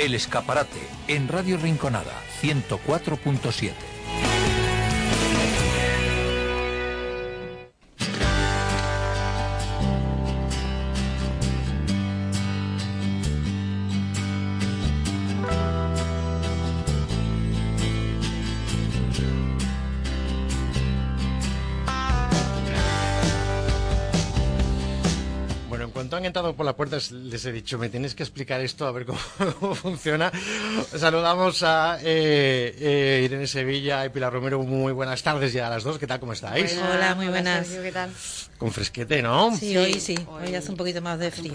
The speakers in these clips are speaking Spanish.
El Escaparate, en Radio Rinconada, 104.7. les he dicho, me tienes que explicar esto a ver cómo, funciona. Saludamos a eh, eh, Irene Sevilla y Pilar Romero. Muy buenas tardes ya a las dos. ¿Qué tal? ¿Cómo estáis? Hola, muy buenas. ¿Qué tal? Con fresquete, ¿no? Sí, hoy sí. Hoy, hace un poquito más de frío.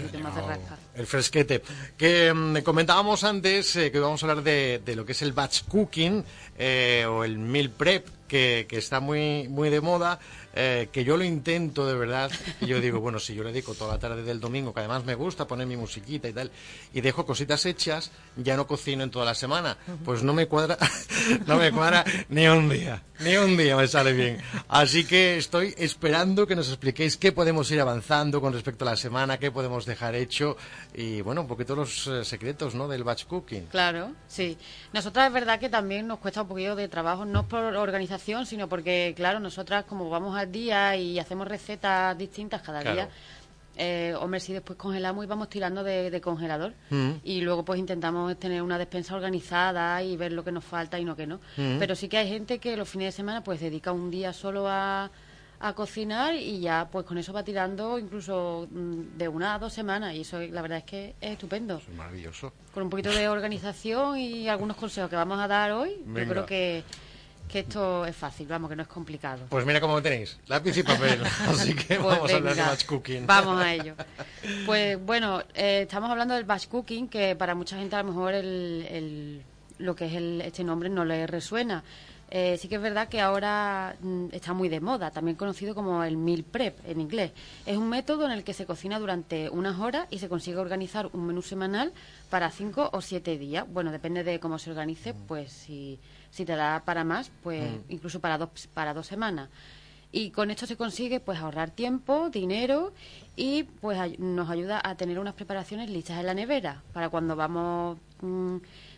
el fresquete. Que mm, comentábamos antes eh, que íbamos a hablar de, de, lo que es el batch cooking o el meal prep, que, que está muy, muy de moda. Eh, que yo lo intento de verdad, y yo digo, bueno, si yo le dedico toda la tarde del domingo, que además me gusta poner mi musiquita y tal, y dejo cositas hechas, ya no cocino en toda la semana, pues no me cuadra, no me cuadra ni un día, ni un día me sale bien. Así que estoy esperando que nos expliquéis qué podemos ir avanzando con respecto a la semana, qué podemos dejar hecho, y bueno, un poquito los eh, secretos, ¿no?, del batch cooking. Claro, sí. Nosotras es verdad que también nos cuesta un poquito de trabajo, no por organización, sino porque, claro, nosotras como vamos a día y hacemos recetas distintas cada día. Eh, hombre, si después congelamos y vamos tirando de, congelador. Mm. Y luego pues intentamos tener una despensa organizada y ver lo que nos falta y no que no. Mm. Pero sí que hay gente que los fines de semana pues dedica un día solo a, a cocinar y ya pues con eso va tirando incluso mm, de una a dos semanas y eso la verdad es que es estupendo. es maravilloso. Con un poquito de organización y algunos consejos que vamos a dar hoy, yo creo que que esto es fácil, vamos, que no es complicado. Pues mira cómo tenéis, lápiz y papel, así que pues vamos a hablar de batch cooking. Vamos a ello. Pues bueno, eh, estamos hablando del batch cooking, que para mucha gente a lo mejor el, lo que es el, este nombre no le resuena. Eh, sí que es verdad que ahora mm, está muy de moda, también conocido como el meal prep en inglés. Es un método en el que se cocina durante unas horas y se consigue organizar un menú semanal para cinco o siete días. Bueno, depende de cómo se organice, pues si si te da para más, pues mm. incluso para dos, para dos semanas. Y con esto se consigue pues ahorrar tiempo, dinero y pues nos ayuda a tener unas preparaciones listas en la nevera para cuando vamos mm,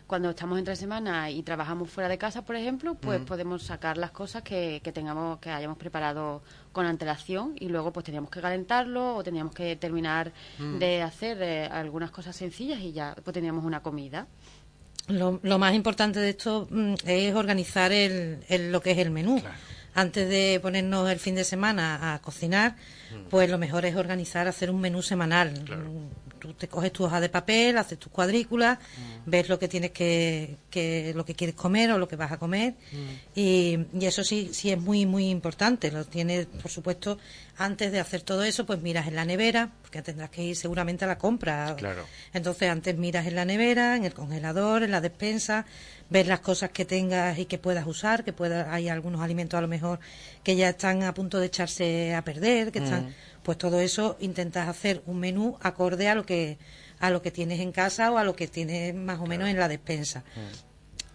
cuando estamos entre semana y trabajamos fuera de casa, por ejemplo, pues mm. podemos sacar las cosas que, que tengamos que hayamos preparado con antelación y luego pues teníamos que calentarlo o teníamos que terminar de hacer eh, algunas cosas sencillas y ya pues teníamos una comida. Lo, más importante de esto mm, es organizar el, lo que es el menú. Antes de ponernos el fin de semana a cocinar, mm. pues lo mejor es organizar, hacer un menú semanal tú te coges tu hoja de papel, haces tus cuadrículas, mm. ves lo que tienes que, que, lo que quieres comer o lo que vas a comer mm. y, y, eso sí, sí es muy, muy importante. Lo tienes, por supuesto, antes de hacer todo eso, pues miras en la nevera, porque tendrás que ir seguramente a la compra. Claro. Entonces antes miras en la nevera, en el congelador, en la despensa, ves las cosas que tengas y que puedas usar, que pueda, hay algunos alimentos a lo mejor que ya están a punto de echarse a perder, que están mm pues todo eso intentas hacer un menú acorde a lo que a lo que tienes en casa o a lo que tienes más o menos en la despensa. Mm.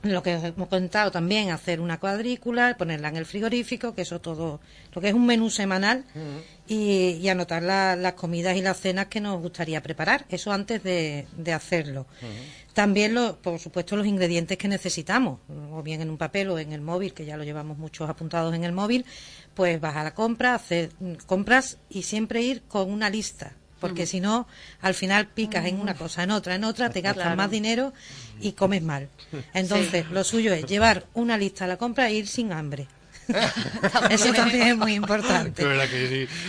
Lo que hemos contado también, hacer una cuadrícula, ponerla en el frigorífico, que eso todo, lo que es un menú semanal, mm. y, anotar las comidas y las cenas que nos gustaría preparar, eso antes de, hacerlo. Mm. También, lo, por supuesto, los ingredientes que necesitamos, o bien en un papel o en el móvil, que ya lo llevamos muchos apuntados en el móvil, pues vas a la compra, hacer compras y siempre ir con una lista, porque si no, al final picas en una cosa, en otra, en otra, te gastas más dinero y comes mal. Entonces, lo suyo es llevar una lista a la compra e ir sin hambre. Eso también es muy importante.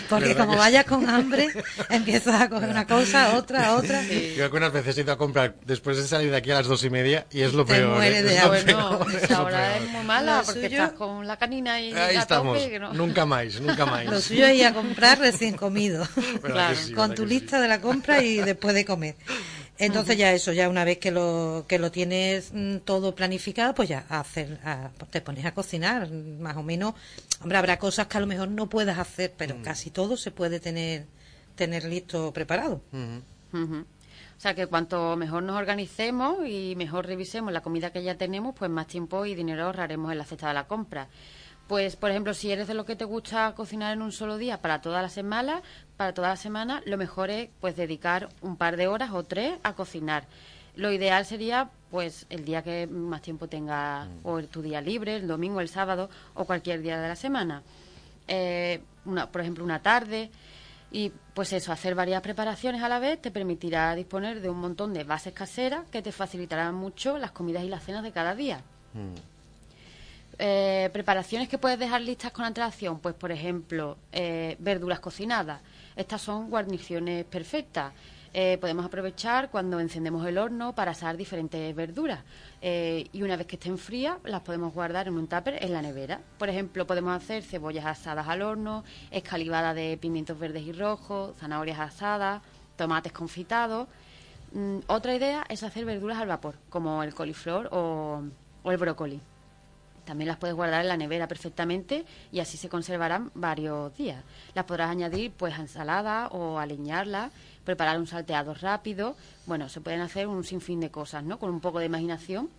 Porque como vayas con hambre, empiezas a coger una cosa, otra, otra. Yo algunas veces he ido a comprar después de salir de aquí a las dos y media y es lo Te peor. Muere ¿eh? de Bueno, ahora es muy mala porque estás con la canina y Ahí estamos. Nunca más, nunca más. Lo suyo es ir a comprar recién comido. con tu lista de la compra y después de comer. Entonces ya eso, ya una vez que lo, que lo tienes mm, todo planificado, pues ya hacer, pues te pones a cocinar, más o menos. Hombre, habrá cosas que a lo mejor no puedas hacer, pero casi todo se puede tener, tener listo preparado. O sea que cuanto mejor nos organicemos y mejor revisemos la comida que ya tenemos, pues más tiempo y dinero ahorraremos en la cesta de la compra. Pues, por ejemplo, si eres de lo que te gusta cocinar en un solo día para toda la semana, para toda la semana, lo mejor es pues dedicar un par de horas o tres a cocinar. Lo ideal sería, pues, el día que más tiempo tenga, o tu día libre, el domingo, el sábado, o cualquier día de la semana. Eh, una, por ejemplo, una tarde. Y pues eso, hacer varias preparaciones a la vez te permitirá disponer de un montón de bases caseras que te facilitarán mucho las comidas y las cenas de cada día. Eh, preparaciones que puedes dejar listas con antelación, pues por ejemplo, eh, verduras cocinadas. Estas son guarniciones perfectas. Eh, podemos aprovechar cuando encendemos el horno para asar diferentes verduras. y una vez que estén frías, las podemos guardar en un tupper en la nevera. Por ejemplo, podemos hacer cebollas asadas al horno, escalivada de pimientos verdes y rojos, zanahorias asadas, tomates confitados. Mm, otra idea es hacer verduras al vapor, como el coliflor o el brócoli. También las puedes guardar en la nevera perfectamente y así se conservarán varios días. Las podrás añadir pues a ensalada o aliñarla, preparar un salteado rápido. Bueno, se pueden hacer un sinfín de cosas, ¿no? Con un poco de imaginación.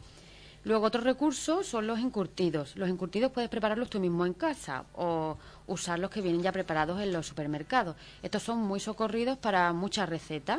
Luego otro recurso son los encurtidos. Los encurtidos puedes prepararlos tú mismo en casa o usar los que vienen ya preparados en los supermercados. Estos son muy socorridos para muchas recetas.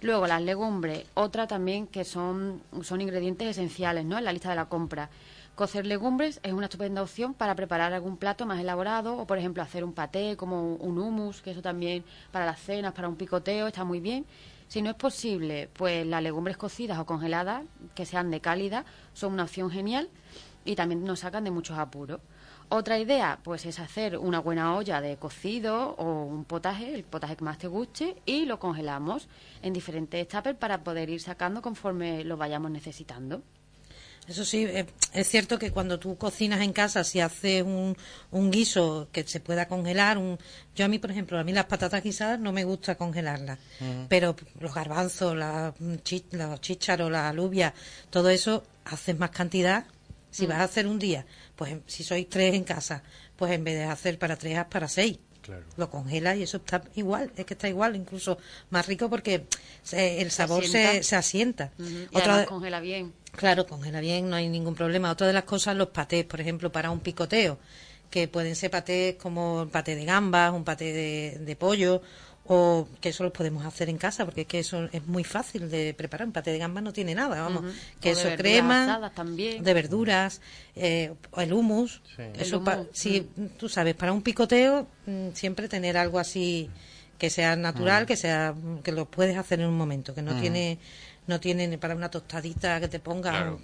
Luego las legumbres, otra también que son, son ingredientes esenciales ¿no? en la lista de la compra. Cocer legumbres es una estupenda opción para preparar algún plato más elaborado o, por ejemplo, hacer un paté como un hummus, que eso también para las cenas, para un picoteo, está muy bien. Si no es posible, pues las legumbres cocidas o congeladas, que sean de cálida, son una opción genial y también nos sacan de muchos apuros. Otra idea, pues es hacer una buena olla de cocido o un potaje, el potaje que más te guste, y lo congelamos en diferentes etapas para poder ir sacando conforme lo vayamos necesitando. Eso sí, eh, es cierto que cuando tú cocinas en casa, si haces un, un guiso que se pueda congelar, un, yo a mí, por ejemplo, a mí las patatas guisadas no me gusta congelarlas, pero los garbanzos, la, los chícharos, la alubia, todo eso, haces más cantidad. Si mm. vas a hacer un día, pues si sois tres en casa, pues en vez de hacer para tres, haz para seis. Lo congelas y eso está igual, es que está igual, incluso más rico porque el sabor se, se asienta. Otra, congela bien. Claro, congela bien, no hay ningún problema. Otra de las cosas, los patés, por ejemplo, para un picoteo, que pueden ser patés como un paté de gambas, un paté de, pollo, o que eso lo podemos hacer en casa, porque es que eso es muy fácil de preparar. Un paté de gambas no tiene nada, vamos. Que eso crema, de verduras, eh, el hummus. Eso si tú sabes, para un picoteo, mm, siempre tener algo así que sea natural, que sea que lo puedes hacer en un momento, que no tiene no tiene para una tostadita que te ponga,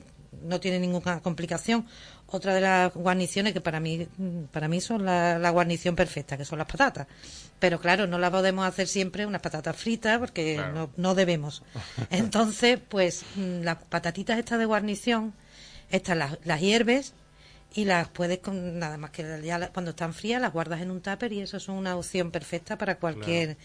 no tiene ninguna complicación. Otra de las guarniciones que para mí, para mí son la, guarnición perfecta, que son las patatas. Pero claro, no las podemos hacer siempre unas patatas fritas porque no, no debemos. Entonces, pues mm, las patatitas estas de guarnición, estas las, las hierves y las puedes, con, nada más que ya cuando están frías, las guardas en un tupper y eso es una opción perfecta para cualquier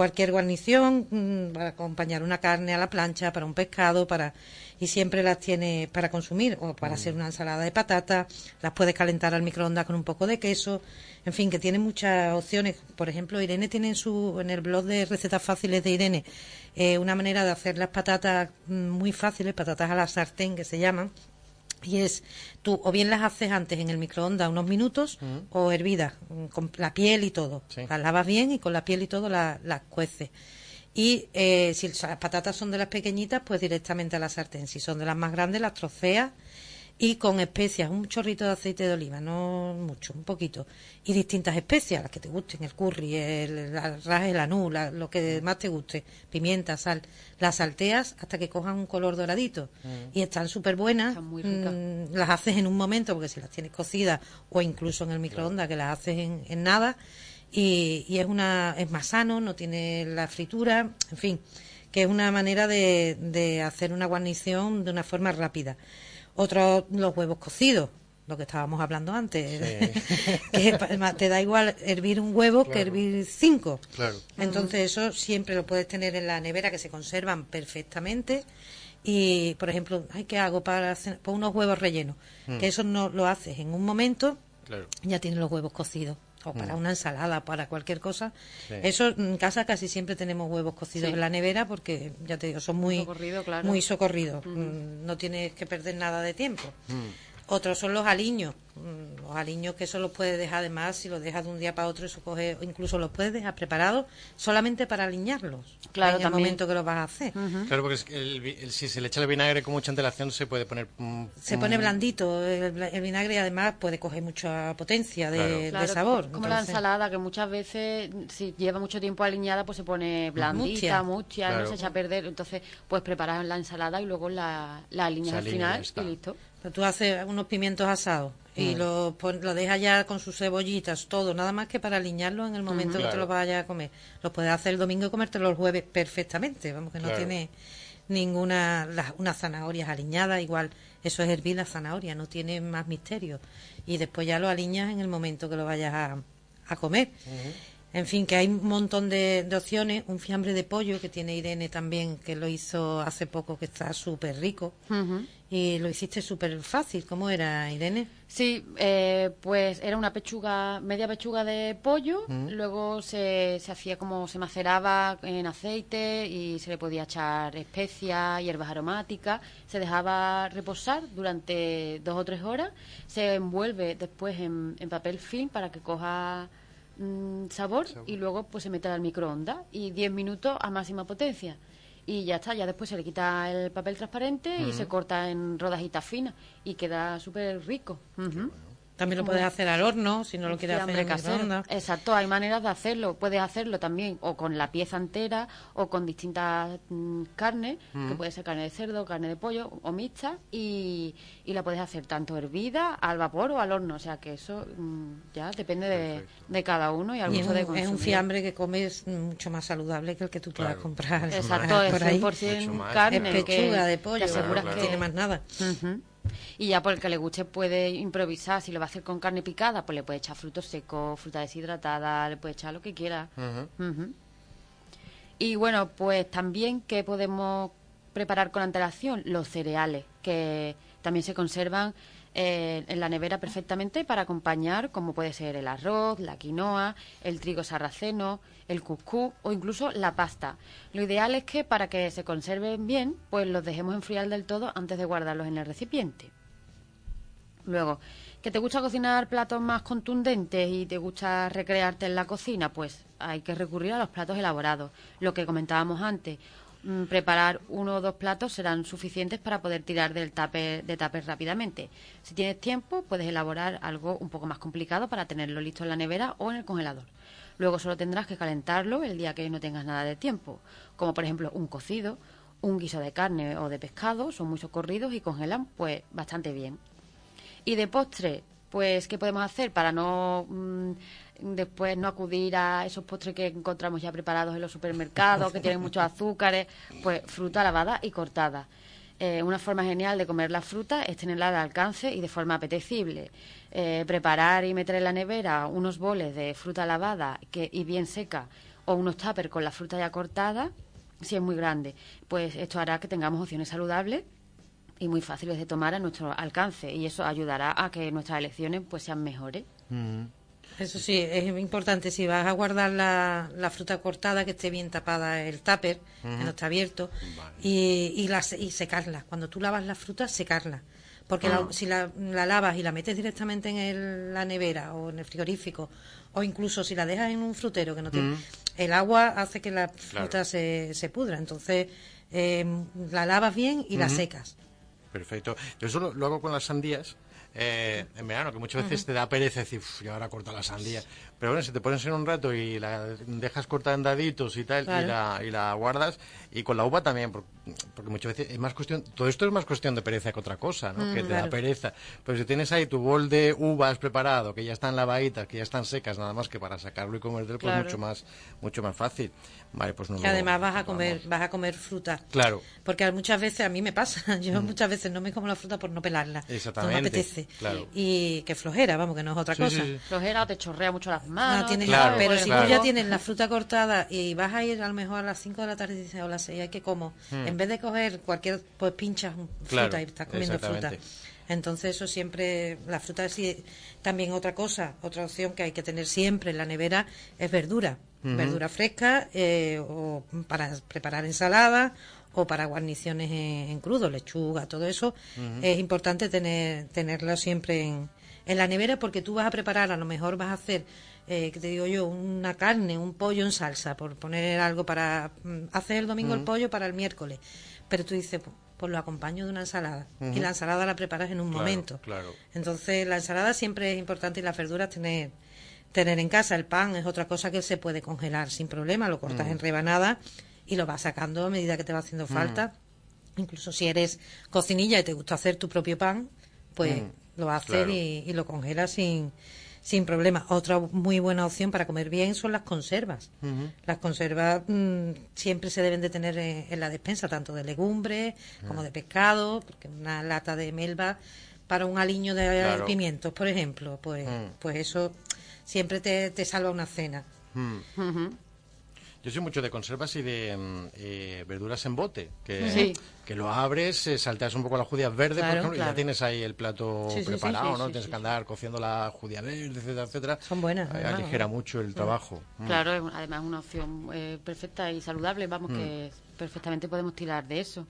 cualquier guarnición mm, para acompañar una carne a la plancha, para un pescado, para y siempre las tiene para consumir o para hacer una ensalada de patata, las puedes calentar al microondas con un poco de queso, en fin, que tiene muchas opciones. Por ejemplo, Irene tiene en su en el blog de recetas fáciles de Irene eh, una manera de hacer las patatas mm, muy fáciles, patatas a la sartén que se llaman, y es, tú o bien las haces antes en el microondas unos minutos o hervidas mm, con la piel y todo. Las lavas bien y con la piel y todo las la cueces. Y eh, si las patatas son de las pequeñitas, pues directamente a la sartén. Si son de las más grandes, las troceas y con especias, un chorrito de aceite de oliva, no mucho, un poquito, y distintas especias, las que te gusten, el curry, el, la el anú, lo que más te guste, pimienta, sal, las salteas hasta que cojan un color doradito. Mm. y están súper buenas, mm, las haces en un momento, porque si las tienes cocidas o incluso en el microondas que las haces en, nada, y, y, es una es más sano, no tiene la fritura, en fin, que es una manera de, de hacer una guarnición de una forma rápida. Otros, los huevos cocidos, lo que estábamos hablando antes. que te da igual hervir un huevo que hervir cinco. Entonces, eso siempre lo puedes tener en la nevera, que se conservan perfectamente. Y, por ejemplo, ¿qué hago para hacer pues unos huevos rellenos? Mm. Que eso no lo haces en un momento, ya tienes los huevos cocidos o para mm. una ensalada, para cualquier cosa. Eso en casa casi siempre tenemos huevos cocidos en la nevera porque, ya te digo, son muy, muy socorridos. Mm, no tienes que perder nada de tiempo. Mm. Otros son los aliños. mm, los aliños que eso los puedes dejar además, si los dejas de un día para otro, eso coge, incluso los puedes dejar preparados solamente para aliñarlos. Claro, en el también. momento que los vas a hacer. Claro, porque es que el el- si se le echa el vinagre con mucha antelación se puede poner... mm, Se pone blandito el, vinagre y además puede coger mucha potencia de, Claro. de Claro, sabor. Como la ensalada, que muchas veces, si lleva mucho tiempo aliñada, pues se pone blandita, mucha, Claro. no se echa a perder. Entonces, puedes preparar la ensalada y luego la, la aliñas al final y listo. Pero tú haces unos pimientos asados Mm. y los pon- lo dejas ya con sus cebollitas, todo, nada más que para aliñarlos en el momento que te los vayas a comer. Los puedes hacer el domingo y comértelo el jueves perfectamente, vamos, que no tiene ninguna, las, unas zanahorias aliñadas, igual eso es hervir la zanahoria, no tiene más misterio. Y después ya lo aliñas en el momento que lo vayas a, a comer. En fin, que hay un montón de, de opciones. Un fiambre de pollo que tiene Irene también, que lo hizo hace poco, que está súper rico. Y lo hiciste súper fácil. ¿Cómo era, Irene? Sí, eh, pues era una pechuga, media pechuga de pollo, luego se, se hacía como se maceraba en aceite y se le podía echar especias, hierbas aromáticas, se dejaba reposar durante dos o tres horas, se envuelve después en, en papel film para que coja mm, sabor, y luego pues se mete al microondas y 10 minutos a máxima potencia. Y ya está, ya después se le quita el papel transparente y se corta en rodajitas finas y queda súper rico. También lo puedes hacer al horno, si no lo quieres hacer en microondas. Exacto, hay maneras de hacerlo. Puedes hacerlo también o con la pieza entera o con distintas mm, carnes, que puede ser carne de cerdo, carne de pollo o mixta, y, y la puedes hacer tanto hervida, al vapor o al horno. O sea que eso mm, ya depende de, de cada uno y al gusto de un, es un fiambre que comes mucho más saludable que el que tú puedas Claro. comprar. Exacto, es por ahí. 100% Mucho más. carne. Es que pechuga de te pollo, Claro, no que- tiene más nada. Y ya por el que le guste puede improvisar. Si lo va a hacer con carne picada, pues le puede echar frutos secos, fruta deshidratada, le puede echar lo que quiera. Y bueno, pues también que podemos preparar con antelación los cereales, que también se conservan eh, en la nevera perfectamente para acompañar, como puede ser el arroz, la quinoa, el trigo sarraceno, el cuscús o incluso la pasta. Lo ideal es que para que se conserven bien, pues los dejemos enfriar del todo antes de guardarlos en el recipiente. Luego, ¿que te gusta cocinar platos más contundentes y te gusta recrearte en la cocina? Pues hay que recurrir a los platos elaborados. Lo que comentábamos antes, preparar uno o dos platos serán suficientes para poder tirar del tupper, de rápidamente. Si tienes tiempo, puedes elaborar algo un poco más complicado para tenerlo listo en la nevera o en el congelador. Luego solo tendrás que calentarlo el día que no tengas nada de tiempo, como por ejemplo un cocido, un guiso de carne o de pescado, son muy socorridos y congelan pues bastante bien. Y de postre, pues, ¿qué podemos hacer para no mm, después no acudir a esos postres que encontramos ya preparados en los supermercados, que tienen muchos azúcares? Pues fruta lavada y cortada. Eh, una forma genial de comer la fruta es tenerla al alcance y de forma apetecible. Eh, preparar y meter en la nevera unos boles de fruta lavada que, y bien seca o unos tuppers con la fruta ya cortada, si es muy grande, pues esto hará que tengamos opciones saludables y muy fáciles de tomar a nuestro alcance y eso ayudará a que nuestras elecciones pues sean mejores. Eso sí, es importante. Si vas a guardar la, la fruta cortada, que esté bien tapada el tupper, que no está abierto, y, y, la, y secarla. Cuando tú lavas la fruta, secarla. Porque la- si la, la lavas y la metes directamente en el- la nevera o en el frigorífico, o incluso si la dejas en un frutero, que no tiene, el agua hace que la fruta se, se pudra. Entonces, eh, la lavas bien y la secas. Perfecto. Yo eso lo, lo hago con las sandías. Eh, en verano, que muchas veces te da pereza decir, "Uf, yo ahora corto la sandía. Pero bueno, si te pones en un rato y la dejas cortada en daditos y tal, y, Claro. la, y la guardas, y con la uva también, por- porque, muchas veces es más cuestión, todo esto es más cuestión de pereza que otra cosa, ¿no? que te da claro. pereza. Pero si tienes ahí tu bol de uvas preparado, que ya están lavaditas, que ya están secas, nada más que para sacarlo y comértelo, pues Claro. mucho más, mucho más fácil. Vale, pues no Que lo- además vas a vamos. comer, vas a comer fruta. Claro. Porque muchas veces, a mí me pasa, yo muchas veces no me como la fruta por no pelarla. Exactamente, No me apetece. claro. Y que flojera, vamos, que no es otra Sí, cosa. sí, sí. Flojera o te chorrea mucho No tienes Claro, nada, pero si claro. tú ya tienes la fruta cortada y vas a ir a lo mejor a las 5 de la tarde y dices, o las 6, hay que como. En vez de coger cualquier, pues pinchas fruta Hmm. Claro, y estás comiendo fruta. Entonces eso siempre, la fruta sí, también otra cosa, otra opción que hay que tener siempre en la nevera es verdura. Verdura fresca eh, o para preparar ensalada o para guarniciones en, en crudo, lechuga, todo eso. Es importante tener tenerlo siempre en, En la nevera porque tú vas a preparar, a lo mejor vas a hacer, eh, que te digo yo, una carne, un pollo en salsa, por poner algo para mm, hacer el domingo el pollo para el miércoles. Pero tú dices, pues, pues lo acompaño de una ensalada. Y la ensalada la preparas en un Claro, momento. claro. Entonces la ensalada siempre es importante y las verduras tener tener en casa. El pan es otra cosa que se puede congelar sin problema. Lo cortas Mm. en rebanadas y lo vas sacando a medida que te va haciendo falta. Incluso si eres cocinilla y te gusta hacer tu propio pan, pues lo haces Mm. claro. y, y lo congelas sin, sin problema. Otra muy buena opción para comer bien son las conservas. Las conservas mm, siempre se deben de tener en, en la despensa, tanto de legumbres como de pescado, porque una lata de melva para un aliño de Claro. pimientos, por ejemplo, pues, pues eso siempre te, te salva una cena. Yo soy mucho de conservas y de mm, eh, verduras en bote, que, Sí. que lo abres, eh, salteas un poco las judías verdes, Claro, por ejemplo, y ya tienes ahí el plato Sí, sí, sí, preparado, sí, ¿no? sí, tienes sí, que andar cociendo la judía verde, etcétera, etcétera. Son buenas, Eh, además, aligera ¿no? mucho el trabajo. Mm. Claro, además es una opción eh, perfecta y saludable, vamos, que perfectamente podemos tirar de eso.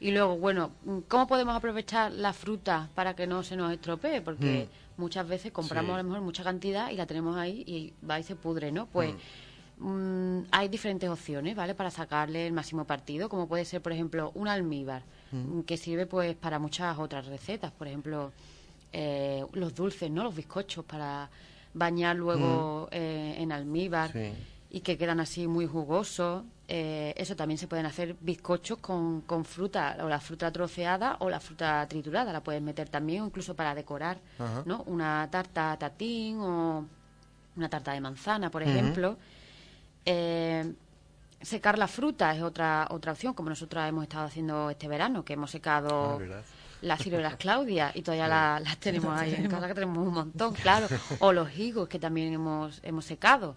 Y luego, bueno, ¿cómo podemos aprovechar la fruta para que no se nos estropee? Porque muchas veces compramos Sí. a lo mejor mucha cantidad y la tenemos ahí y va y se pudre, ¿no? Pues mm, hay diferentes opciones, ¿vale? Para sacarle el máximo partido, como puede ser, por ejemplo, un almíbar, mm, que sirve pues para muchas otras recetas, por ejemplo, eh, los dulces, ¿no? Los bizcochos para bañar luego eh, en almíbar Sí. y que quedan así muy jugosos. Eh, eso también se pueden hacer bizcochos con, con fruta, o la fruta troceada o la fruta triturada, la puedes meter también, incluso para decorar, Ajá. ¿no? Una tarta tatín o una tarta de manzana, por ejemplo. Eh, secar la fruta es otra otra opción, como nosotros hemos estado haciendo este verano, que hemos secado Ah. Las ciruelas Claudia y todavía la- las tenemos ahí en casa, que tenemos un montón, claro. O los higos, que también hemos, hemos secado.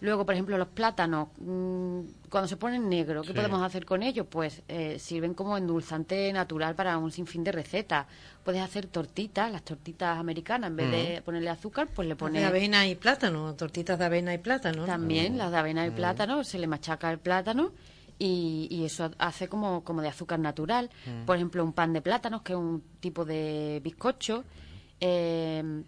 Luego, por ejemplo, los plátanos, mm, cuando se ponen negros, ¿qué Sí. podemos hacer con ellos? Pues eh, sirven como endulzante natural para un sinfín de recetas. Puedes hacer tortitas, las tortitas americanas, en vez de ponerle azúcar, pues le De pones avena y plátano, tortitas de avena y plátano. ¿no? también las de avena y plátano, se le machaca el plátano y, y eso hace como, como de azúcar natural. Por ejemplo, un pan de plátanos, que es un tipo de bizcocho. eh,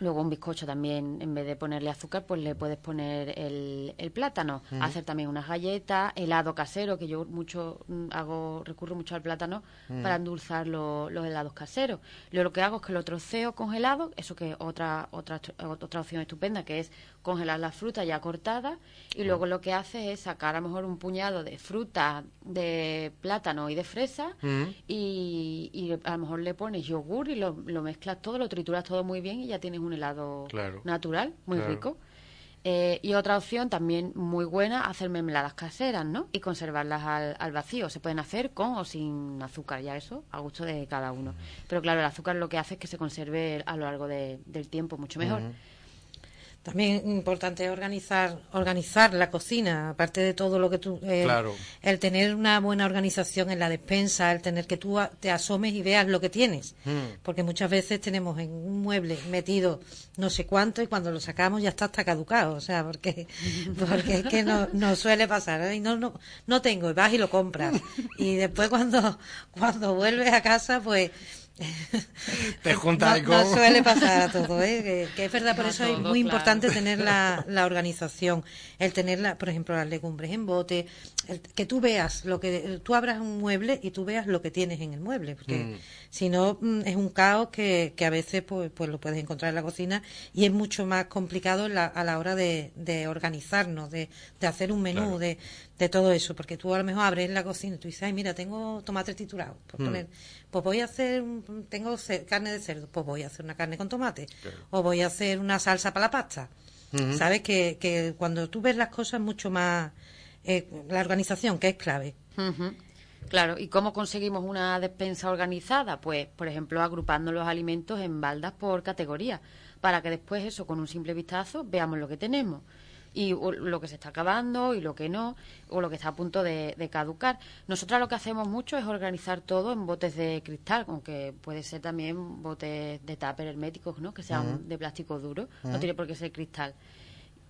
luego un bizcocho también, en vez de ponerle azúcar, pues le puedes poner el, el plátano. Hacer también unas galletas, helado casero, que yo mucho mm, hago, recurro mucho al plátano para endulzar lo- los helados caseros. Yo lo que hago es que lo troceo congelado, eso que es otra, otra, otra opción estupenda, que es congelar la fruta ya cortada, y luego lo que hace es sacar a lo mejor un puñado de fruta, de plátano y de fresa, y, y a lo mejor le pones yogur y lo, lo mezclas todo, lo trituras todo muy bien y ya tienes un helado Claro. natural, muy Claro. rico. Eh, y otra opción también muy buena, hacer mermeladas caseras, ¿no? Y conservarlas al, al vacío. Se pueden hacer con o sin azúcar, ya eso, a gusto de cada uno. Pero claro, el azúcar lo que hace es que se conserve a lo largo de- del tiempo mucho mejor. También importante es organizar, organizar la cocina, aparte de todo lo que tú... eh, Claro. El tener una buena organización en la despensa, el tener que tú a- te asomes y veas lo que tienes. Porque muchas veces tenemos en un mueble metido no sé cuánto y cuando lo sacamos ya está hasta caducado. O sea, porque, porque es que no, no suele pasar. ¿eh? Y no, no, no tengo, y vas y lo compras. Y después cuando, cuando vuelves a casa, pues... Te juntas ahí no, con... no suele pasar a todo, ¿eh? que, que es verdad, por No eso es muy claro. importante tener la, la organización, el tener, la, por ejemplo, las legumbres en bote, el- que tú veas lo que tú abras un mueble y tú veas lo que tienes en el mueble, porque si no mm, es un caos que, que a veces pues, pues lo puedes encontrar en la cocina y es mucho más complicado en la- a la hora de, de organizarnos, de, de hacer un menú, Claro. de, de todo eso, porque tú a lo mejor abres la cocina y tú dices, ay, mira, tengo tomate triturado, por poner, pues voy a hacer, tengo carne de cerdo, pues voy a hacer una carne con tomate, o voy a hacer una salsa para la pasta. Sabes que, que cuando tú ves las cosas mucho más, eh, la organización, que es clave. Ujú. Claro, ¿y cómo conseguimos una despensa organizada? Pues, por ejemplo, agrupando los alimentos en baldas por categoría, para que después eso, con un simple vistazo, veamos lo que tenemos. Y lo que se está acabando y lo que no, o lo que está a punto de, de caducar. Nosotras lo que hacemos mucho es organizar todo en botes de cristal, aunque puede ser también botes de tupper herméticos, ¿no? Que sean de plástico duro, no tiene por qué ser cristal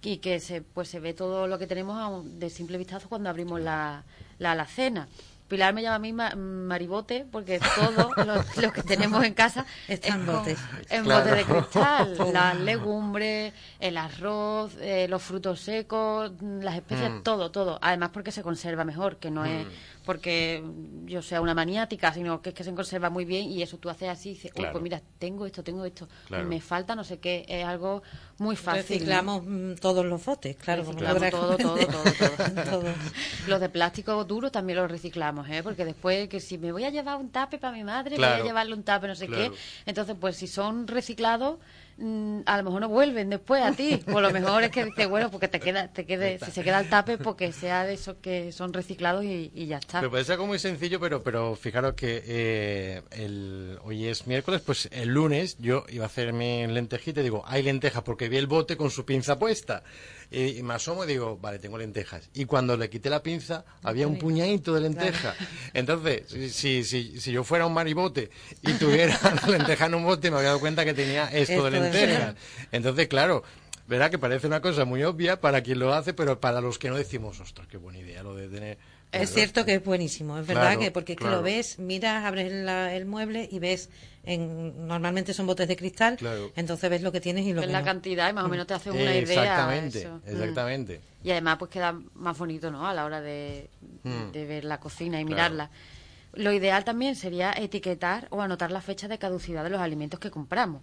y que se pues se ve todo lo que tenemos de simple vistazo cuando abrimos la, la alacena Pilar me llama a mí maribote porque todo lo, que tenemos en casa está en botes. En botes de cristal. las legumbres, el arroz, eh, los frutos secos, las especias, mm. todo, todo. Además porque se conserva mejor, que no es mm porque yo sea una maniática, sino que es que se conserva muy bien y eso tú haces así y dices, pues mira, tengo esto, tengo esto, me falta no sé qué, es algo muy fácil. Reciclamos mm, todos los botes, claro. Reciclamos todo, todo, todo, todo, Los de plástico duro también los reciclamos, ¿eh? porque después que si me voy a llevar un tape para mi madre, voy a llevarle un tape no sé qué, entonces pues si son reciclados Mm, a lo mejor no vuelven después a ti. O lo mejor es que dices, bueno, porque te queda, te quede, si se queda el tape, porque sea de esos que son reciclados y, ya está. Pero puede ser algo muy sencillo, pero, pero fijaros que eh, el, hoy es miércoles, pues el lunes yo iba a hacerme lentejita y digo, hay lentejas porque vi el bote con su pinza puesta. Y, me asomo y digo, vale, tengo lentejas. Y cuando le quité la pinza, había un puñadito de lenteja. Entonces, si, si, si, yo fuera un maribote y tuviera lenteja en un bote, me había dado cuenta que tenía esto, de lentejas. Entonces, claro, verá que parece una cosa muy obvia para quien lo hace, pero para los que no decimos, ostras, qué buena idea lo de tener es cierto que es buenísimo, es verdad que porque que lo ves, miras, abres el mueble y ves, en, normalmente son botes de cristal, entonces ves lo que tienes y lo ves la cantidad y más o menos te hace una idea. Exactamente, mm. exactamente. Y además pues queda más bonito, ¿no? A la hora de, mm. ver la cocina y mirarla. Lo ideal también sería etiquetar o anotar la fecha de caducidad de los alimentos que compramos.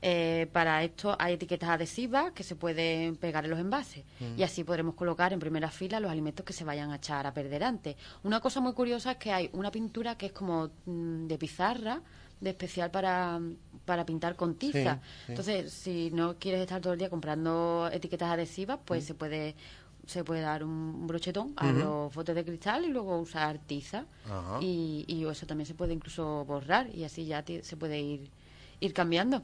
Eh, para esto hay etiquetas adhesivas que se pueden pegar en los envases y así podremos colocar en primera fila los alimentos que se vayan a echar a perder antes. Una cosa muy curiosa es que hay una pintura que es como mm, de pizarra, de especial para, para pintar con tiza. Entonces, si no quieres estar todo el día comprando etiquetas adhesivas, pues se puede se puede dar un brochetón a los botes de cristal y luego usar tiza y, y, eso también se puede incluso borrar y así ya se puede ir ir cambiando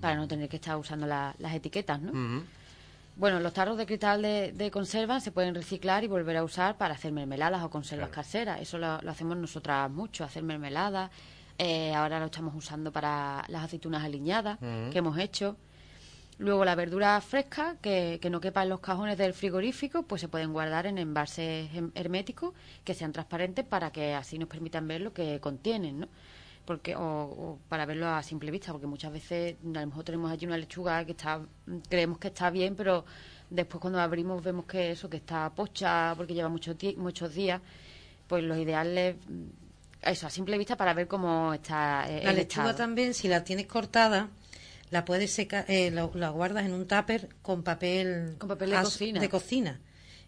para no tener que estar usando las etiquetas, ¿no? Bueno, los tarros de cristal de, conserva se pueden reciclar y volver a usar para hacer mermeladas o conservas caseras. Eso lo, hacemos nosotras mucho, hacer mermeladas. Eh, ahora lo estamos usando para las aceitunas aliñadas que hemos hecho. Luego la verdura fresca, que, que, no quepa en los cajones del frigorífico, pues se pueden guardar en envases herméticos que sean transparentes para que así nos permitan ver lo que contienen, ¿no? porque o, para verlo a simple vista, porque muchas veces a lo mejor tenemos allí una lechuga que está creemos que está bien, pero después cuando abrimos vemos que eso que está pocha porque lleva mucho muchos días, pues lo ideal es mm, eso a simple vista para ver cómo está eh, la lechuga también si la tienes cortada la puedes secar, eh, la guardas en un tupper con papel, con papel de cocina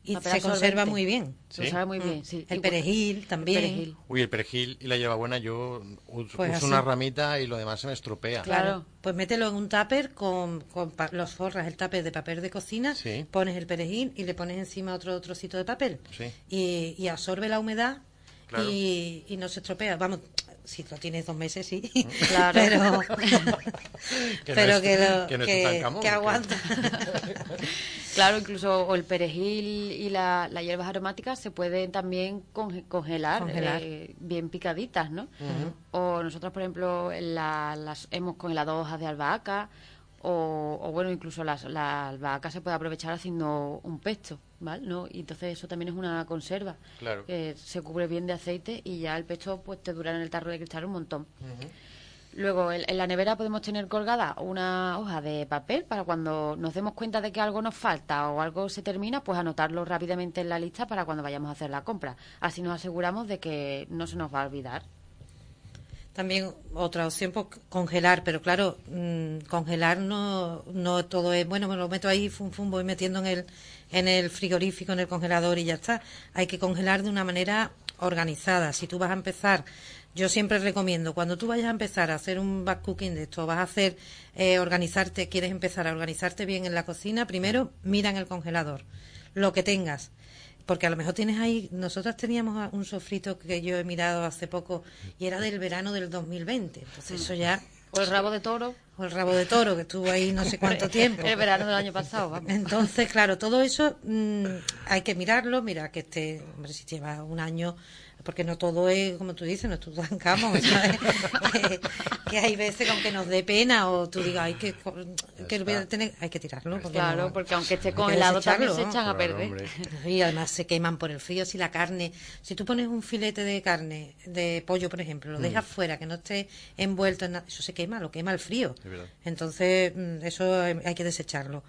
y se conserva muy bien. Se conserva muy bien, sí. El perejil también. Uy, el perejil y la hierbabuena yo uso, pues una ramita y lo demás se me estropea. Claro. Pues mételo en un tupper con, con los forras, el tupper de papel de cocina, pones el perejil y le pones encima otro trocito de papel. Y, y absorbe la humedad y, y, no se estropea. Vamos, si lo tienes dos meses, sí. Claro. pero que, pero que, lo, que, aguanta. claro, incluso el perejil y la, las hierbas aromáticas se pueden también congelar, eh, bien picaditas, ¿no? O nosotros, por ejemplo, las, hemos congelado hojas de albahaca o, bueno, incluso la, la albahaca se puede aprovechar haciendo un pesto, ¿vale? ¿No? Y entonces eso también es una conserva. Claro. Que se cubre bien de aceite y ya el pesto pues te dura en el tarro de cristal un montón. Luego, en, la nevera podemos tener colgada una hoja de papel para cuando nos demos cuenta de que algo nos falta o algo se termina, pues anotarlo rápidamente en la lista para cuando vayamos a hacer la compra. Así nos aseguramos de que no se nos va a olvidar. También otra opción, pues, congelar, pero claro, mm, congelar no, no todo es, bueno, me lo meto ahí, fum, fum, voy metiendo en el, en el frigorífico, en el congelador y ya está. Hay que congelar de una manera organizada. Si tú vas a empezar, yo siempre recomiendo, cuando tú vayas a empezar a hacer un back cooking de esto, vas a hacer, eh, organizarte, quieres empezar a organizarte bien en la cocina, primero mira en el congelador lo que tengas porque a lo mejor tienes ahí, nosotras teníamos un sofrito que yo he mirado hace poco y era del verano del 2020, entonces eso ya... O el rabo de toro. O el rabo de toro, que estuvo ahí no sé cuánto tiempo. el verano del año pasado, vamos. Entonces, claro, todo eso mm, hay que mirarlo, mira que este, hombre, si lleva un año porque no todo es, como tú dices, no es Tutankamón, ¿sabes? que, que hay veces que aunque nos dé pena o tú digas, hay que, que lo voy a tener, hay que tirarlo. Porque Claro, no- porque aunque esté congelado también se echan a perder. y además se queman por el frío. Si la carne, si tú pones un filete de carne, de pollo, por ejemplo, lo Mm. dejas fuera, que no esté envuelto en nada, eso se quema, lo quema el frío. Entonces, mm, eso hay que desecharlo.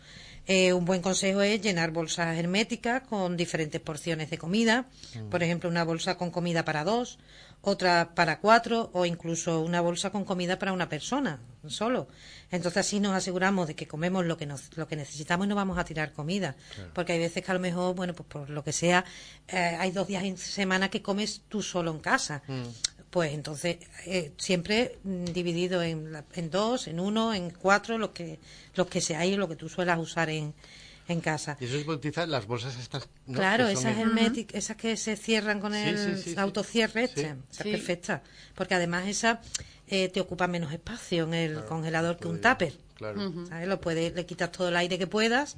Eh, un buen consejo es llenar bolsas herméticas con diferentes porciones de comida. Mm. Por ejemplo, una bolsa con comida para dos, otra para cuatro o incluso una bolsa con comida para una persona solo. Entonces así nos aseguramos de que comemos lo que nos, lo que necesitamos y no vamos a tirar comida. Porque hay veces que a lo mejor, bueno, pues por lo que sea, eh, hay dos días en semana que comes tú solo en casa. Pues entonces eh, siempre dividido en, la- en dos, en uno, en cuatro, los que los que seáis, lo que tú suelas usar en, en casa. Y eso se utiliza las bolsas estas. ¿no? Claro, Que esas herméticas, esas que se cierran con Sí, el sí, sí, sí. autocierre Sí. este, esa Sí. es perfecta. Porque además esa eh, te ocupa menos espacio en el congelador que un tupper. Claro. ¿sabes? Lo puedes, le quitas todo el aire que puedas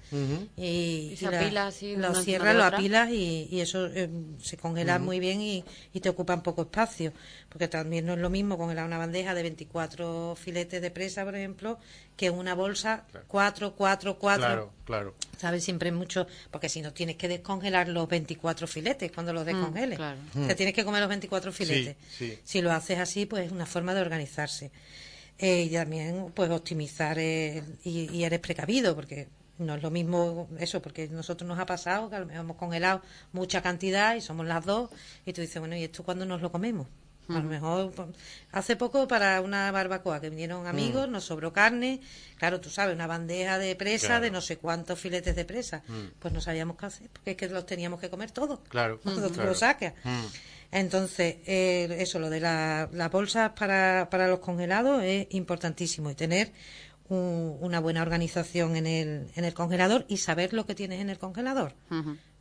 y, Y se la- apila así una lo cierras, lo apilas y, y eso eh, se congela muy bien y, y te ocupan poco espacio. Porque también no es lo mismo congelar una bandeja de 24 filetes de presa, por ejemplo, que una bolsa 4, 4, 4. Claro, claro. ¿Sabes? Siempre es mucho, porque si no tienes que descongelar los 24 filetes cuando los descongeles. claro. Te tienes que comer los 24 filetes. sí. Si lo haces así, pues es una forma de organizarse. Eh, y también, pues optimizar eh, y, y eres precavido, porque no es lo mismo eso, porque nosotros nos ha pasado que a lo mejor hemos congelado mucha cantidad y somos las dos, y tú dices, bueno, ¿y esto cuándo nos lo comemos? A lo mejor, pues, hace poco para una barbacoa que vinieron amigos, nos sobró carne, claro, tú sabes, una bandeja de presa Claro. de no sé cuántos filetes de presa, pues no sabíamos qué hacer, porque es que los teníamos que comer todos Claro, cuando tú lo sacas. Mm. Entonces, eh, eso, lo de la- las bolsas para, para los congelados es importantísimo y tener un- una buena organización en el, en el congelador y saber lo que tienes en el congelador.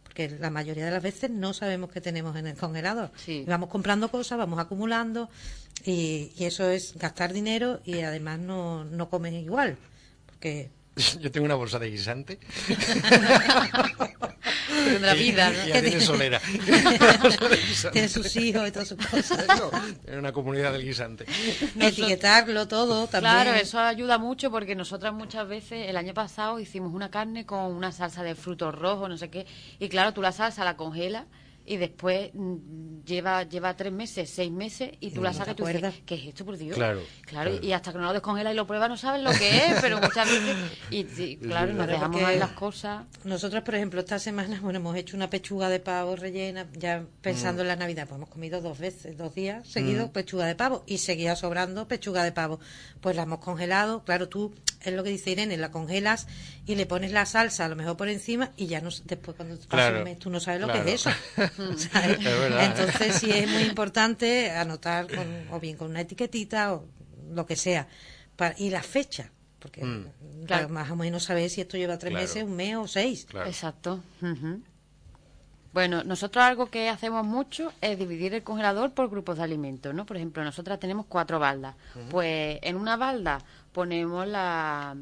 Porque la mayoría de las veces no sabemos qué tenemos en el congelador. Sí. Vamos comprando cosas, vamos acumulando y, y eso es gastar dinero y además no, no comes igual. Porque Yo tengo una bolsa de guisante. Tendrá vida, ¿no? Ya tiene solera. tiene sus hijos y todas sus cosas. No, en una comunidad del guisante. Etiquetarlo todo también. Claro, eso ayuda mucho porque nosotras muchas veces, el año pasado hicimos una carne con una salsa de frutos rojos, no sé qué, y claro, tú la salsa la congelas y después mm, lleva lleva tres meses, seis meses, y tú Y la sacas y tú dices. ¿qué es esto, por Dios? Claro, Claro, claro. y hasta que no lo descongelas y lo pruebas no sabes lo que es, pero muchas veces, y, sí, claro, nos dejamos ahí las cosas. Nosotros, por ejemplo, esta semana, bueno, hemos hecho una pechuga de pavo rellena, ya pensando en la Navidad, pues hemos comido dos veces, dos días seguidos pechuga de pavo y seguía sobrando pechuga de pavo. Pues la hemos congelado, claro, tú, es lo que dice Irene, la congelas y le pones la salsa a lo mejor por encima y ya no, después cuando pasa Claro, un mes tú no sabes lo claro. que es eso. ¿sabes? Es verdad. Entonces sí es muy importante anotar con- o bien con una etiquetita o lo que sea. y la fecha, porque Mm. Claro. más o menos saber si esto lleva tres Claro. meses, un mes o seis. Claro. Exacto. Bueno, nosotros algo que hacemos mucho es dividir el congelador por grupos de alimentos, ¿no? Por ejemplo, nosotras tenemos cuatro baldas. Pues en una balda ponemos la...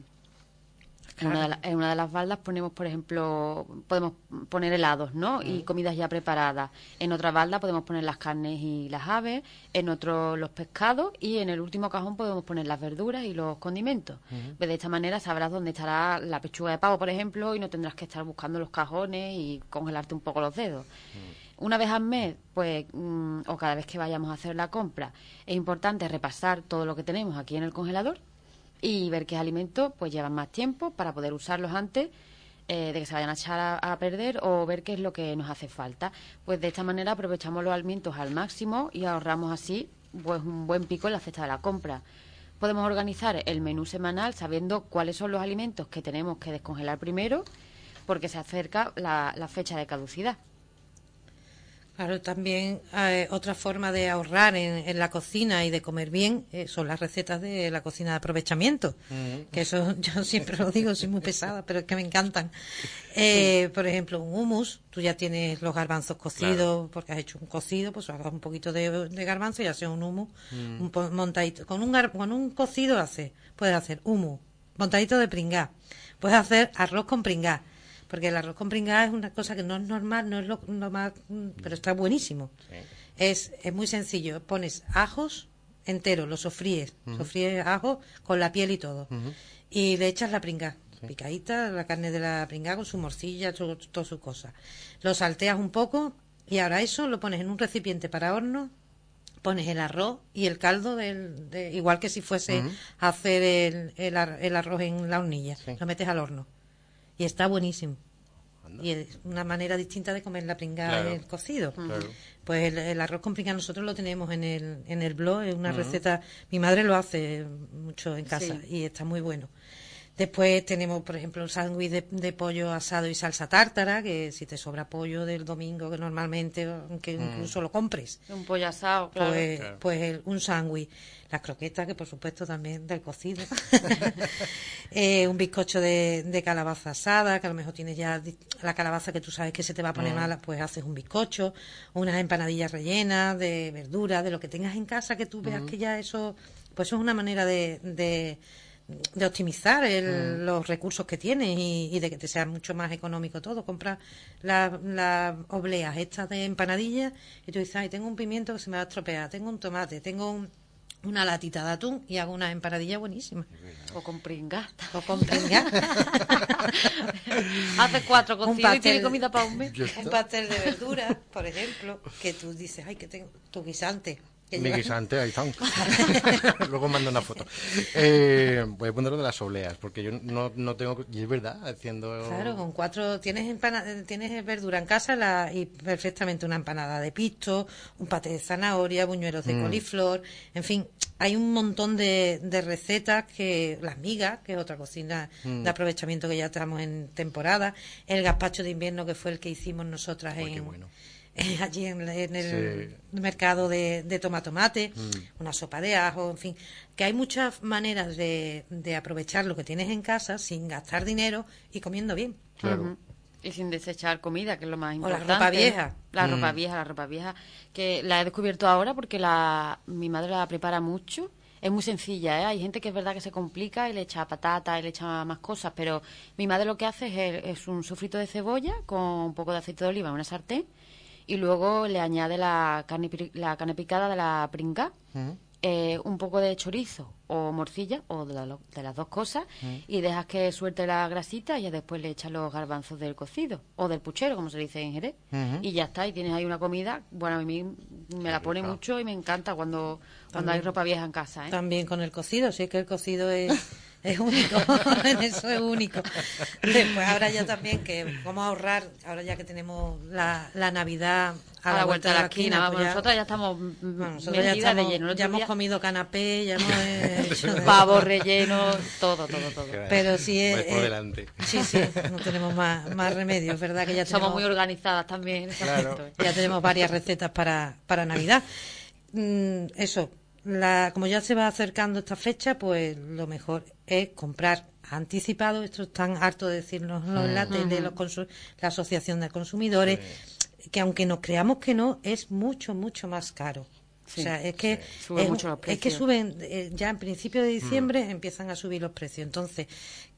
En una, de la- en una de las baldas ponemos, por ejemplo, podemos poner helados, ¿no? Y comidas ya preparadas. En otra balda podemos poner las carnes y las aves, en otro los pescados y en el último cajón podemos poner las verduras y los condimentos. Pues de esta manera sabrás dónde estará la pechuga de pavo, por ejemplo, y no tendrás que estar buscando los cajones y congelarte un poco los dedos. Una vez al mes, pues, mm, o cada vez que vayamos a hacer la compra, es importante repasar todo lo que tenemos aquí en el congelador y ver qué alimentos pues llevan más tiempo para poder usarlos antes eh, de que se vayan a echar a, perder o ver qué es lo que nos hace falta. Pues de esta manera aprovechamos los alimentos al máximo y ahorramos así pues un buen pico en la cesta de la compra. Podemos organizar el menú semanal sabiendo cuáles son los alimentos que tenemos que descongelar primero porque se acerca la fecha de caducidad. Claro, también eh, otra forma de ahorrar en, en la cocina y de comer bien eh, son las recetas de la cocina de aprovechamiento. Que eso yo siempre lo digo, soy muy pesada, pero es que me encantan. Eh, Por ejemplo, un hummus, tú ya tienes los garbanzos cocidos, Claro. porque has hecho un cocido, pues hagas un poquito de, de garbanzo y haces un hummus, un po- montadito. Con un, gar- con un cocido haces, puedes hacer hummus, montadito de pringá, puedes hacer arroz con pringá. Porque el arroz con pringá es una cosa que no es normal, no es lo, lo más, pero está buenísimo. es, es muy sencillo. Pones ajos enteros, los sofríes, sofríes ajos con la piel y todo. Y le echas la pringa, picadita, la carne de la pringa con su morcilla, todo, todas sus cosas. Lo salteas un poco y ahora eso lo pones en un recipiente para horno, pones el arroz y el caldo, del, de, igual que si fuese a hacer el, el, ar- el arroz en la hornilla, lo metes al horno. Y está buenísimo. Y es una manera distinta de comer la pringa Claro. el cocido. Claro. Pues el, el arroz con pringa nosotros lo tenemos en el, en el blog, es una receta, mi madre lo hace mucho en casa Sí. y está muy bueno. Después tenemos, por ejemplo, el sándwich de, de pollo asado y salsa tártara, que si te sobra pollo del domingo, que normalmente, aunque incluso lo compres, Un pollo asado, claro. pues, Claro. pues el- un sándwich, las croquetas, que por supuesto también del cocido, Eh, un bizcocho de, de calabaza asada, que a lo mejor tienes ya la calabaza que tú sabes que se te va a poner mala, pues haces un bizcocho, unas empanadillas rellenas de verdura, de lo que tengas en casa, que tú veas que ya eso, pues eso es una manera de, de, de optimizar el- los recursos que tienes y, y de que te sea mucho más económico todo. Compras las las obleas estas de empanadillas y tú dices, ay, tengo un pimiento que se me va a estropear, tengo un tomate, tengo un- una latita de atún y hago una empanadilla buenísima. O con pringa. O con pringa. Hace cuatro cocidos y tiene comida para un mes. un pastel de verduras, por ejemplo, que tú dices, ay, que tengo tu guisante. Mi guisante, ahí están. Luego mando una foto. Eh, voy a poner lo de las obleas, porque yo no, no tengo... Y es verdad, haciendo... Claro, con cuatro tienes empana- tienes verdura en casa la, y perfectamente una empanada de pisto, un paté de zanahoria, buñuelos de coliflor, en fin, hay un montón de, de recetas que las migas, que es otra cocina de aprovechamiento que ya estamos en temporada, el gazpacho de invierno que fue el que hicimos nosotras Uy, qué en bueno. Eh, allí en, en el Sí. mercado de, de tomatomate, una sopa de ajo, en fin, que hay muchas maneras de, de aprovechar lo que tienes en casa sin gastar dinero y comiendo bien. Claro. Y sin desechar comida, que es lo más O la importante. ropa vieja. La Mm. ropa vieja, la ropa vieja. Que la he descubierto ahora porque la, mi madre la prepara mucho. Es muy sencilla, ¿eh? Hay gente que es verdad que se complica y le echa patata y le echa más cosas, pero mi madre lo que hace es, es un sofrito de cebolla con un poco de aceite de oliva en una sartén y luego le añade la carne, la carne picada de la pringa, eh, un poco de chorizo o morcilla o de, la- de las dos cosas y dejas que suelte la grasita y ya después le echas los garbanzos del cocido o del puchero, como se dice en Jerez. Y ya está, y tienes ahí una comida. Bueno, a mí me la pone mucho y me encanta cuando, cuando hay ropa vieja en casa. ¿eh? También con el cocido, sí es que el cocido es, es único, en eso es único. Después ahora ya también que cómo ahorrar, ahora ya que tenemos la, la Navidad A la vuelta de la esquina, vamos, pues ya- nosotros ya estamos bueno, nosotros ya, de lleno. Ya hemos comido canapé, ya hemos hecho de- pavo relleno, todo, todo, todo. Pero sí por es- delante. Sí, sí, no tenemos más, más remedio, es verdad que ya Somos tenemos, muy organizadas también. en ese Claro. aspecto, ¿eh? ya tenemos varias recetas para, para Navidad. Mm, eso, la, como ya se va acercando esta fecha, pues lo mejor es comprar anticipado. Esto es tan harto de decirnos Mm. en la tele, los consu- la Asociación de Consumidores, que aunque nos creamos que no, es mucho, mucho más caro. Sí, o sea, es que, Suben es, mucho los es que suben, eh, ya en principio de diciembre empiezan a subir los precios. Entonces,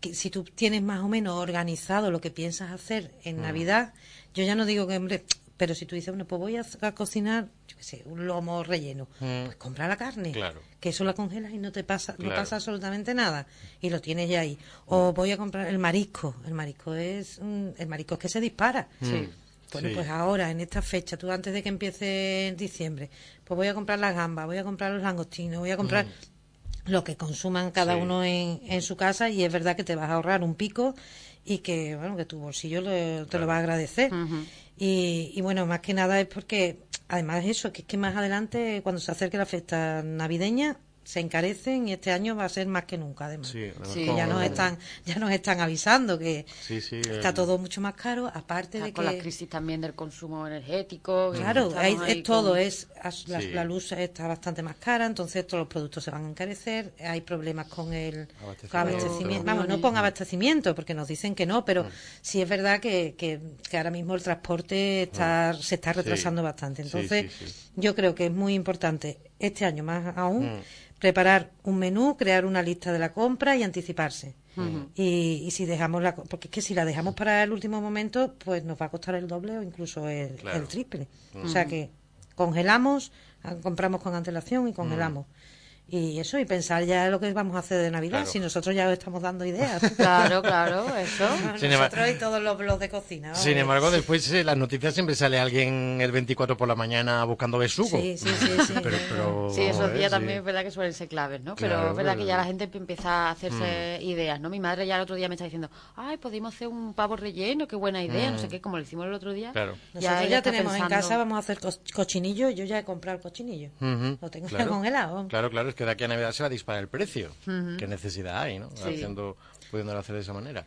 que si tú tienes más o menos organizado lo que piensas hacer en Navidad, yo ya no digo que, hombre, pero si tú dices, bueno, pues voy a, a cocinar, yo qué sé, un lomo relleno, pues compra la carne, Claro. que eso la congelas y no te pasa, no pasa absolutamente nada, y lo tienes ya ahí. O voy a comprar el marisco, el marisco es, mm, el marisco es que se dispara. Sí. Bueno, Sí. pues ahora, en esta fecha, tú antes de que empiece en diciembre, pues voy a comprar las gambas, voy a comprar los langostinos, voy a comprar lo que consuman cada Sí. uno en, en su casa y es verdad que te vas a ahorrar un pico y que, bueno, que tu bolsillo lo- te lo va a agradecer. Y, y bueno, más que nada es porque, además eso, que es que más adelante, cuando se acerque la fiesta navideña, se encarecen y este año va a ser más que nunca, además. Sí, además Sí, como- ya nos están ya nos están avisando que Sí, sí. está el- todo mucho más caro aparte Está de con que la crisis también del consumo energético. Claro, ahí es todo, con- es la, Sí. la luz está bastante más cara, entonces todos los productos se van a encarecer, hay problemas con el con Abastecimiento. vamos, no con abastecimiento, porque nos dicen que no, pero sí es verdad que, que, que ahora mismo el transporte está, se está retrasando Sí. bastante. Sí, Entonces, sí, sí. yo creo que es muy importante este año más aún preparar un menú, crear una lista de la compra y anticiparse. y, y si dejamos la, porque es que si la dejamos para el último momento, pues nos va a costar el doble o incluso el, Claro. el triple. O sea que congelamos, ah, compramos con antelación y congelamos. Y eso, y pensar ya lo que vamos a hacer de Navidad, Claro. si nosotros ya os estamos dando ideas. Claro, claro, eso. Sin nosotros y todos los blogs de cocina. Sin embargo, después en las noticias siempre sale alguien el 24 por la mañana buscando besugo. Sí, sí, sí. sí. Pero, pero, Sí, esos días ¿eh? también Sí. es verdad que suelen ser claves, ¿no? Pero Claro, es verdad que ya la gente empieza a hacerse ideas, ¿no? Mi madre ya el otro día me está diciendo, ay, podemos hacer un pavo relleno, qué buena idea, no sé qué, como lo hicimos el otro día. Claro. Nosotros ya, ella está tenemos en casa, vamos a hacer co- cochinillo, yo ya he comprado el cochinillo. Lo tengo ya claro. congelado. vamos. Claro, claro, es que de aquí a Navidad se va a disparar el precio. Qué necesidad hay, ¿no? Sí. Haciendo, pudiéndolo hacer de esa manera.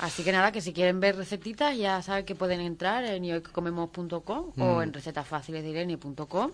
Así que nada, que si quieren ver recetitas, ya saben que pueden entrar en yoicomemos.com o en recetasfacilesdeirene.com,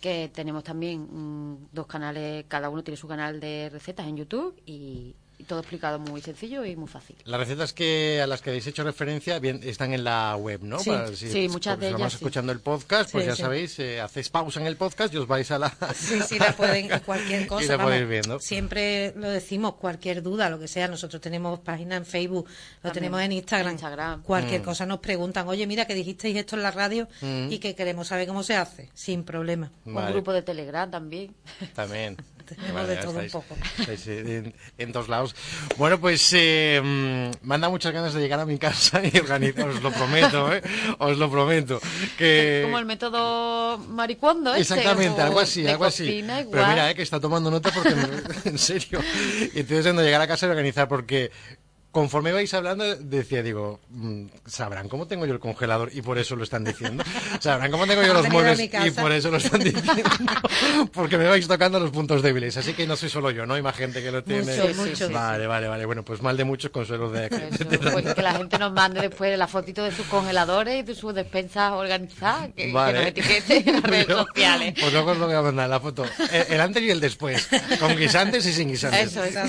que tenemos también mm, dos canales, cada uno tiene su canal de recetas en YouTube y, y todo explicado muy sencillo y muy fácil. Las recetas que a las que habéis hecho referencia bien, están en la web, ¿no? Sí. Sí, muchas porque de si ellas vas sí. escuchando el podcast, pues Sí, ya sí. sabéis, eh, hacéis pausa en el podcast y os vais a la... Sí, sí, la pueden, cualquier cosa. Y la vamos, podéis viendo. Siempre lo decimos, cualquier duda, lo que sea. Nosotros tenemos página en Facebook, lo También, tenemos en Instagram. en Instagram. Cualquier Mm. cosa nos preguntan, oye, mira que dijisteis esto en la radio y que queremos saber cómo se hace, sin problema. Vale. Un grupo de Telegram también. También. Tenemos de todo un poco. estáis en, en todos lados. Bueno, pues eh, mm, me han dado muchas ganas de llegar a mi casa y organizar, os lo prometo, ¿eh? Os lo prometo. Que... Como el método maricuondo, este, Exactamente, algo así, algo así. Pero mira, eh, que está tomando nota porque, en serio. Y entonces, cuando llegar a casa y organizar, porque conforme vais hablando, decía, digo, mm, ¿sabrán cómo tengo yo el congelador? Y por eso lo están diciendo. ¿Sabrán cómo tengo yo los muebles? Y por eso lo están diciendo. porque me vais tocando los puntos débiles. Así que no soy solo yo, ¿no? Hay más gente que lo tiene. Muchos, muchos. Vale, vale, vale. Bueno, pues mal de muchos consuelos de pues, que la gente nos mande después la fotito de sus congeladores y de sus despensas organizadas, que, nos etiqueten en las redes sociales. Pues luego os lo voy a mandar la foto. El, el antes y el después. Con guisantes y sin guisantes. Eso, eso.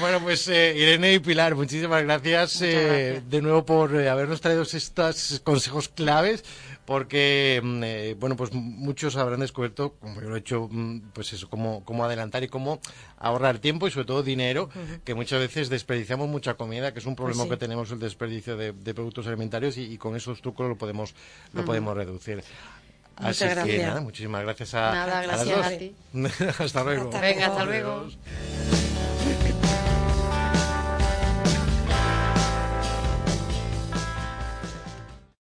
bueno, pues eh, Irene y Pilar, muchísimas gracias, eh, gracias. de nuevo por eh, habernos traído estos consejos claves. Porque, mm, eh, bueno, pues muchos habrán descubierto, como yo lo he hecho, mm, pues eso, cómo, cómo adelantar y cómo ahorrar tiempo y sobre todo dinero, que muchas veces desperdiciamos mucha comida, que es un problema sí. que tenemos el desperdicio de, de productos alimentarios y, y con esos trucos lo podemos, lo podemos reducir. Muchas Así que gracias. nada, muchísimas gracias a, Nada, a las gracias dos. a ti. hasta luego. Hasta Venga, hasta luego.